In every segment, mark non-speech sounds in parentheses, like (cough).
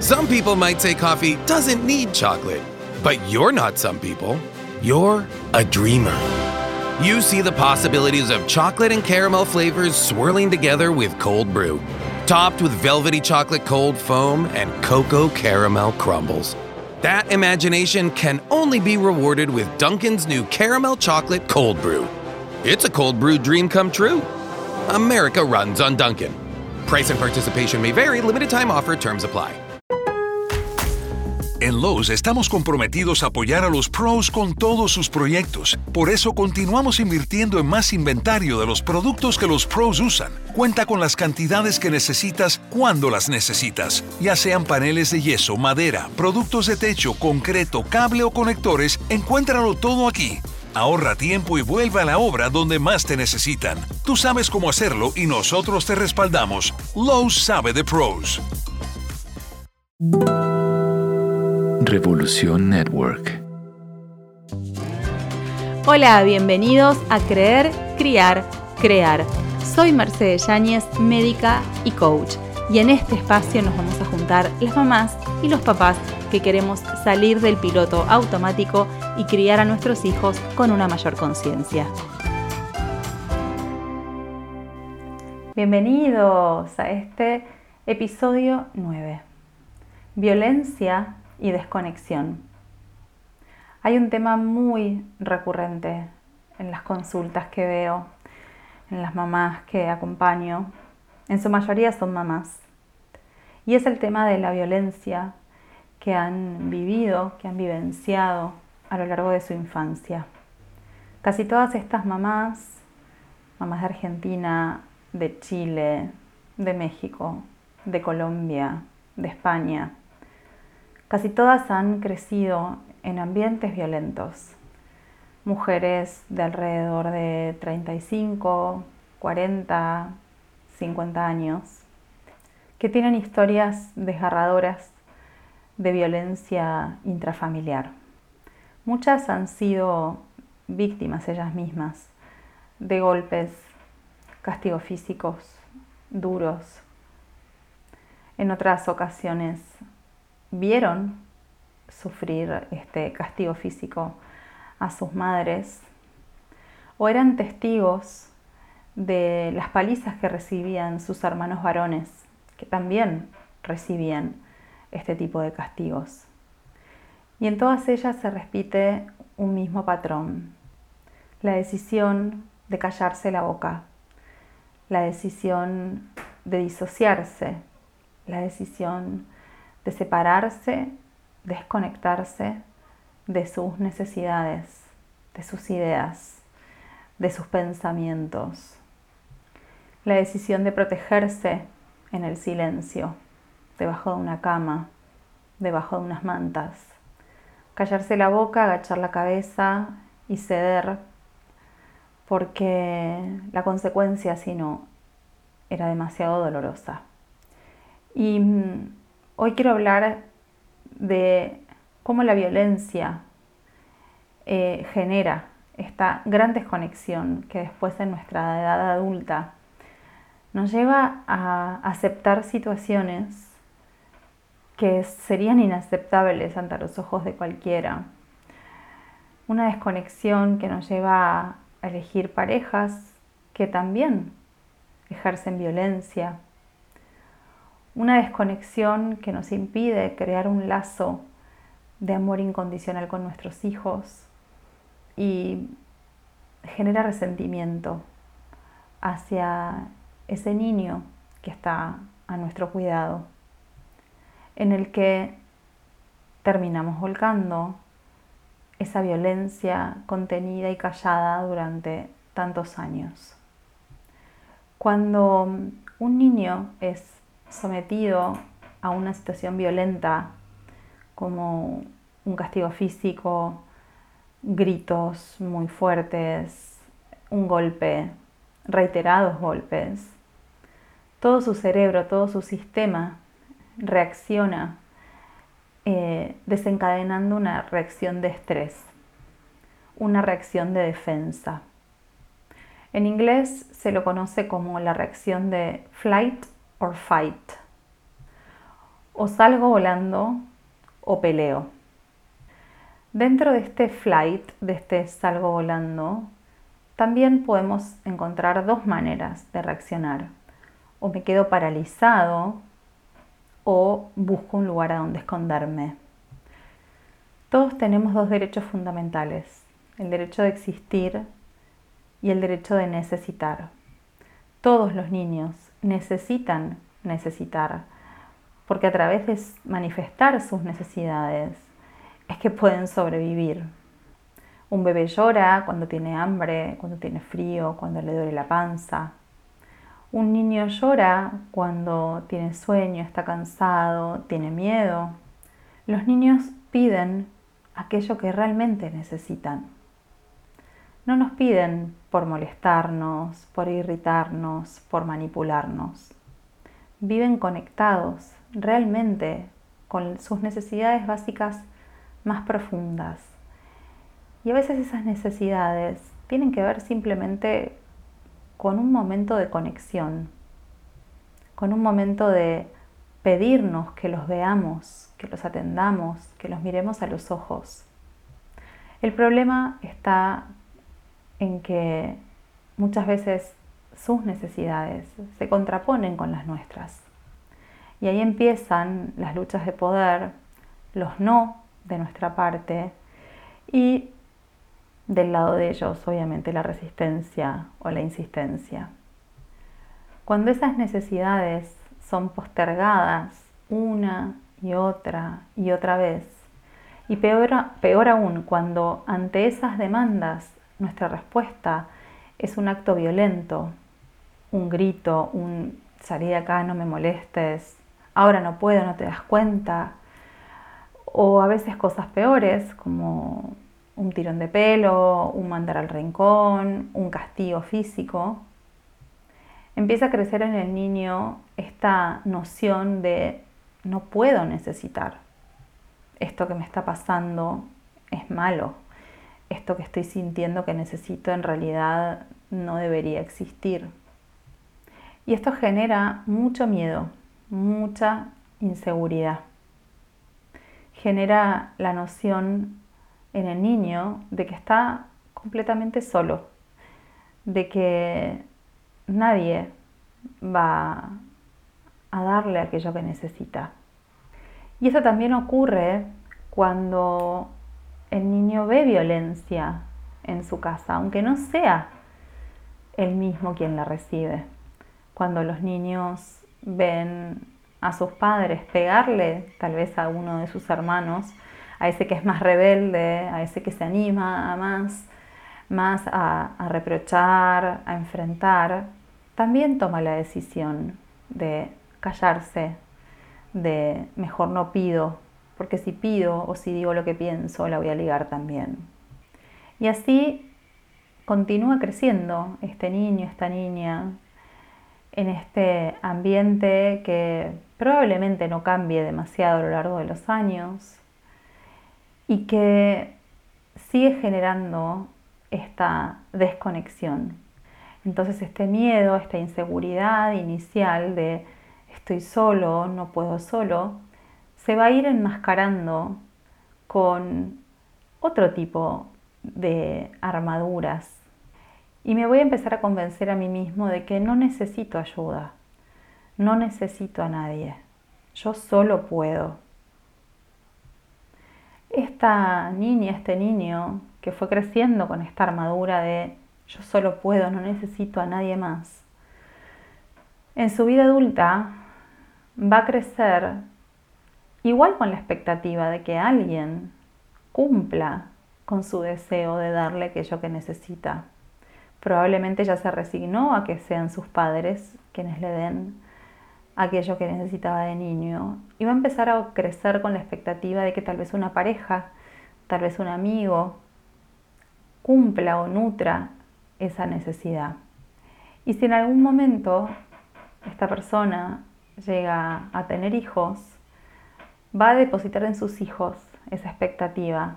Some people might say coffee doesn't need chocolate, but you're not some people. You're a dreamer. You see the possibilities of chocolate and caramel flavors swirling together with cold brew, topped with velvety chocolate cold foam and cocoa caramel crumbles. That imagination can only be rewarded with Dunkin's new caramel chocolate cold brew. It's a cold brew dream come true. America runs on Dunkin'. Price and participation may vary, limited time offer, terms apply. En Lowe's estamos comprometidos a apoyar a los pros con todos sus proyectos. Por eso continuamos invirtiendo en más inventario de los productos que los pros usan. Cuenta con las cantidades que necesitas cuando las necesitas, ya sean paneles de yeso, madera, productos de techo, concreto, cable o conectores, encuéntralo todo aquí. Ahorra tiempo y vuelve a la obra donde más te necesitan. Tú sabes cómo hacerlo y nosotros te respaldamos. Lowe's sabe de pros. Revolución Network. Hola, bienvenidos a Creer, Criar, Crear. Soy Mercedes Yáñez, médica y coach. Y en este espacio nos vamos a juntar las mamás y los papás que queremos salir del piloto automático y criar a nuestros hijos con una mayor conciencia. Bienvenidos a este episodio 9. Violencia y desconexión. Hay un tema muy recurrente en las consultas que veo, en las mamás que acompaño. En su mayoría son mamás. Y es el tema de la violencia que han vivido, que han vivenciado a lo largo de su infancia. Casi todas estas mamás, mamás de Argentina, de Chile, de México, de Colombia, de España, Casi todas han crecido en ambientes violentos. Mujeres de alrededor de 35, 40, 50 años, que tienen historias desgarradoras de violencia intrafamiliar. Muchas han sido víctimas ellas mismas de golpes, castigos físicos duros. En otras ocasiones vieron sufrir este castigo físico a sus madres o eran testigos de las palizas que recibían sus hermanos varones, que también recibían este tipo de castigos. Y en todas ellas se repite un mismo patrón, la decisión de callarse la boca, la decisión de disociarse, la decisión de separarse, desconectarse de sus necesidades, de sus ideas, de sus pensamientos. La decisión de protegerse en el silencio, debajo de una cama, debajo de unas mantas. Callarse la boca, agachar la cabeza y ceder porque la consecuencia, si no, era demasiado dolorosa. Y mm, Hoy quiero hablar de cómo la violencia eh, genera esta gran desconexión que después en nuestra edad adulta nos lleva a aceptar situaciones que serían inaceptables ante los ojos de cualquiera. Una desconexión que nos lleva a elegir parejas que también ejercen violencia, una desconexión que nos impide crear un lazo de amor incondicional con nuestros hijos y genera resentimiento hacia ese niño que está a nuestro cuidado, en el que terminamos volcando esa violencia contenida y callada durante tantos años. Cuando un niño es sometido a una situación violenta como un castigo físico, gritos muy fuertes, un golpe, reiterados golpes, todo su cerebro, todo su sistema reacciona eh, desencadenando una reacción de estrés, una reacción de defensa. En inglés se lo conoce como la reacción de flight o salgo volando o peleo. Dentro de este flight, de este salgo volando, también podemos encontrar dos maneras de reaccionar. O me quedo paralizado o busco un lugar a donde esconderme. Todos tenemos dos derechos fundamentales, el derecho de existir y el derecho de necesitar. Todos los niños necesitan necesitar, porque a través de manifestar sus necesidades es que pueden sobrevivir. Un bebé llora cuando tiene hambre, cuando tiene frío, cuando le duele la panza. Un niño llora cuando tiene sueño, está cansado, tiene miedo. Los niños piden aquello que realmente necesitan. No nos piden por molestarnos, por irritarnos, por manipularnos. Viven conectados realmente con sus necesidades básicas más profundas. Y a veces esas necesidades tienen que ver simplemente con un momento de conexión, con un momento de pedirnos que los veamos, que los atendamos, que los miremos a los ojos. El problema está en que muchas veces sus necesidades se contraponen con las nuestras. Y ahí empiezan las luchas de poder, los no de nuestra parte y del lado de ellos, obviamente, la resistencia o la insistencia. Cuando esas necesidades son postergadas una y otra y otra vez, y peor, peor aún, cuando ante esas demandas nuestra respuesta es un acto violento, un grito, un salir de acá, no me molestes, ahora no puedo, no te das cuenta, o a veces cosas peores como un tirón de pelo, un mandar al rincón, un castigo físico, empieza a crecer en el niño esta noción de no puedo necesitar. Esto que me está pasando es malo. Que estoy sintiendo que necesito en realidad no debería existir. Y esto genera mucho miedo, mucha inseguridad. Genera la noción en el niño de que está completamente solo, de que nadie va a darle aquello que necesita. Y eso también ocurre cuando el niño ve violencia en su casa, aunque no sea el mismo quien la recibe. Cuando los niños ven a sus padres pegarle tal vez a uno de sus hermanos, a ese que es más rebelde, a ese que se anima más, más a, reprochar, a enfrentar, también toma la decisión de callarse, de mejor no pido, porque si pido o si digo lo que pienso, la voy a ligar también. Y así continúa creciendo este niño, esta niña, en este ambiente que probablemente no cambie demasiado a lo largo de los años, y que sigue generando esta desconexión. Entonces este miedo, esta inseguridad inicial de estoy solo, no puedo solo, se va a ir enmascarando con otro tipo de armaduras. Y me voy a empezar a convencer a mí mismo de que no necesito ayuda, no necesito a nadie, yo solo puedo esta niña, este niño que fue creciendo con esta armadura de yo solo puedo, no necesito a nadie más, en su vida adulta va a crecer igual con la expectativa de que alguien cumpla con su deseo de darle aquello que necesita. Probablemente ya se resignó a que sean sus padres quienes le den aquello que necesitaba de niño. Y va a empezar a crecer con la expectativa de que tal vez una pareja, tal vez un amigo, cumpla o nutra esa necesidad. Y si en algún momento esta persona llega a tener hijos, va a depositar en sus hijos esa expectativa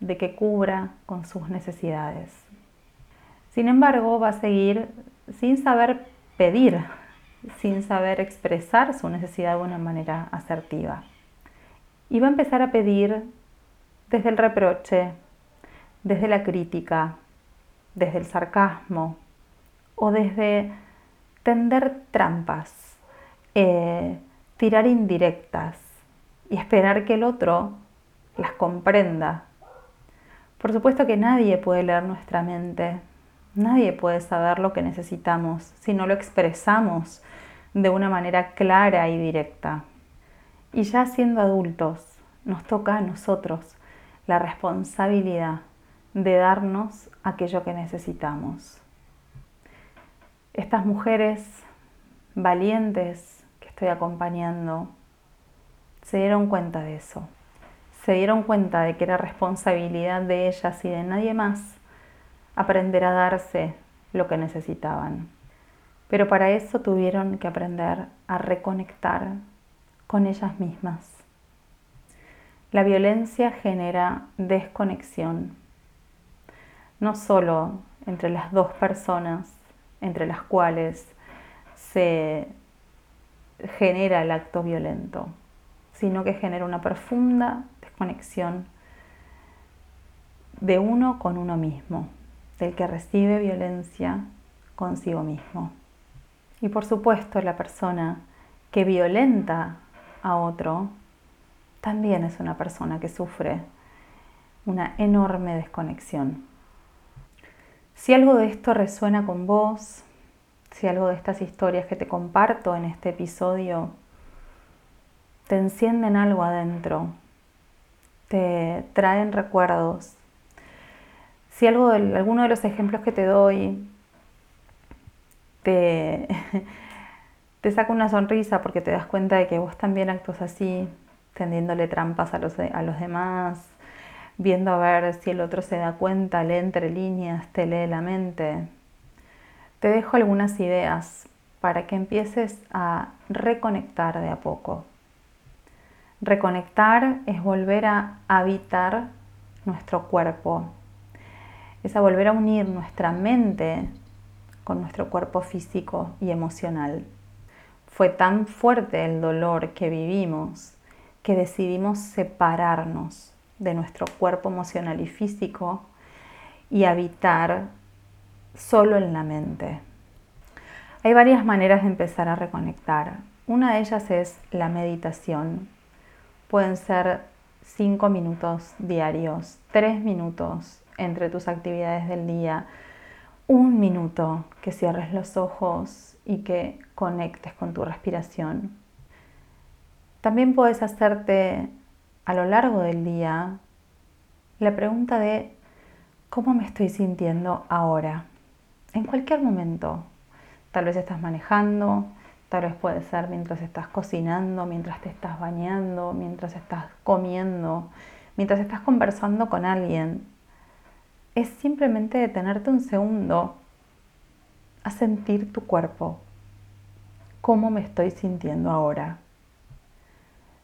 de que cubra con sus necesidades. Sin embargo, va a seguir sin saber pedir sin saber expresar su necesidad de una manera asertiva. Y va a empezar a pedir desde el reproche, desde la crítica, desde el sarcasmo o desde tender trampas, eh, tirar indirectas y esperar que el otro las comprenda. Por supuesto que nadie puede leer nuestra mente, nadie puede saber lo que necesitamos si no lo expresamos de una manera clara y directa. Y ya siendo adultos, nos toca a nosotros la responsabilidad de darnos aquello que necesitamos. Estas mujeres valientes que estoy acompañando se dieron cuenta de eso. Se dieron cuenta de que era responsabilidad de ellas y de nadie más aprender a darse lo que necesitaban. Pero para eso tuvieron que aprender a reconectar con ellas mismas. La violencia genera desconexión, no solo entre las dos personas entre las cuales se genera el acto violento, sino que genera una profunda desconexión de uno con uno mismo, del que recibe violencia consigo mismo. Y por supuesto la persona que violenta a otro también es una persona que sufre una enorme desconexión. Si algo de esto resuena con vos, si algo de estas historias que te comparto en este episodio te encienden algo adentro, te traen recuerdos, si algo alguno de los ejemplos que te doy te, (laughs) te saca una sonrisa porque te das cuenta de que vos también actúas así, tendiéndole trampas a los, a los demás, viendo a ver si el otro se da cuenta, lee entre líneas, te lee la mente. Te dejo algunas ideas para que empieces a reconectar de a poco. Reconectar es volver a habitar nuestro cuerpo, es a volver a unir nuestra mente con nuestro cuerpo físico y emocional. Fue tan fuerte el dolor que vivimos que decidimos separarnos de nuestro cuerpo emocional y físico y habitar solo en la mente. Hay varias maneras de empezar a reconectar. Una de ellas es la meditación. Pueden ser cinco minutos diarios, tres minutos entre tus actividades del día, un minuto que cierres los ojos y que conectes con tu respiración también puedes hacerte a lo largo del día la pregunta de cómo me estoy sintiendo ahora, en cualquier momento. Tal vez estás manejando, tal vez puede ser mientras estás cocinando, mientras te estás bañando, mientras estás comiendo, mientras estás conversando con alguien. Es simplemente detenerte un segundo a sentir tu cuerpo. ¿Cómo me estoy sintiendo ahora?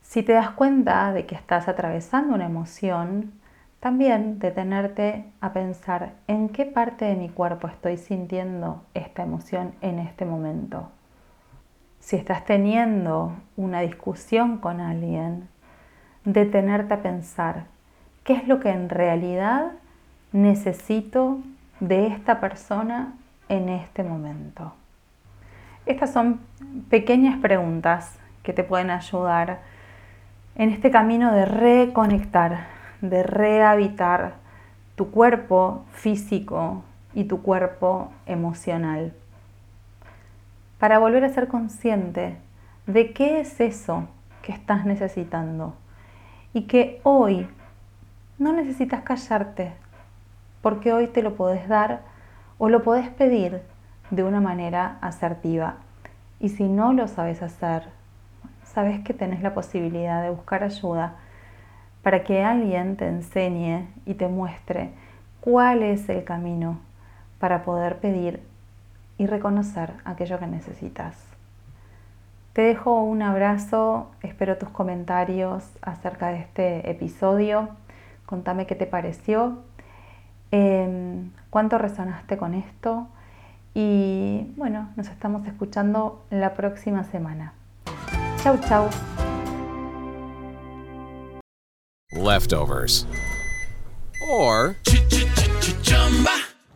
Si te das cuenta de que estás atravesando una emoción, también detenerte a pensar en qué parte de mi cuerpo estoy sintiendo esta emoción en este momento. Si estás teniendo una discusión con alguien, detenerte a pensar qué es lo que en realidad necesito de esta persona en este momento. Estas son pequeñas preguntas que te pueden ayudar en este camino de reconectar, de rehabitar tu cuerpo físico y tu cuerpo emocional. Para volver a ser consciente de qué es eso que estás necesitando y que hoy no necesitas callarte, porque hoy te lo podés dar o lo podés pedir de una manera asertiva. Y si no lo sabes hacer, sabes que tenés la posibilidad de buscar ayuda para que alguien te enseñe y te muestre cuál es el camino para poder pedir y reconocer aquello que necesitas. Te dejo un abrazo, espero tus comentarios acerca de este episodio. Contame qué te pareció, em, cuánto resonaste con esto Y bueno, nos estamos escuchando la próxima semana. Chau, chau. Leftovers. Or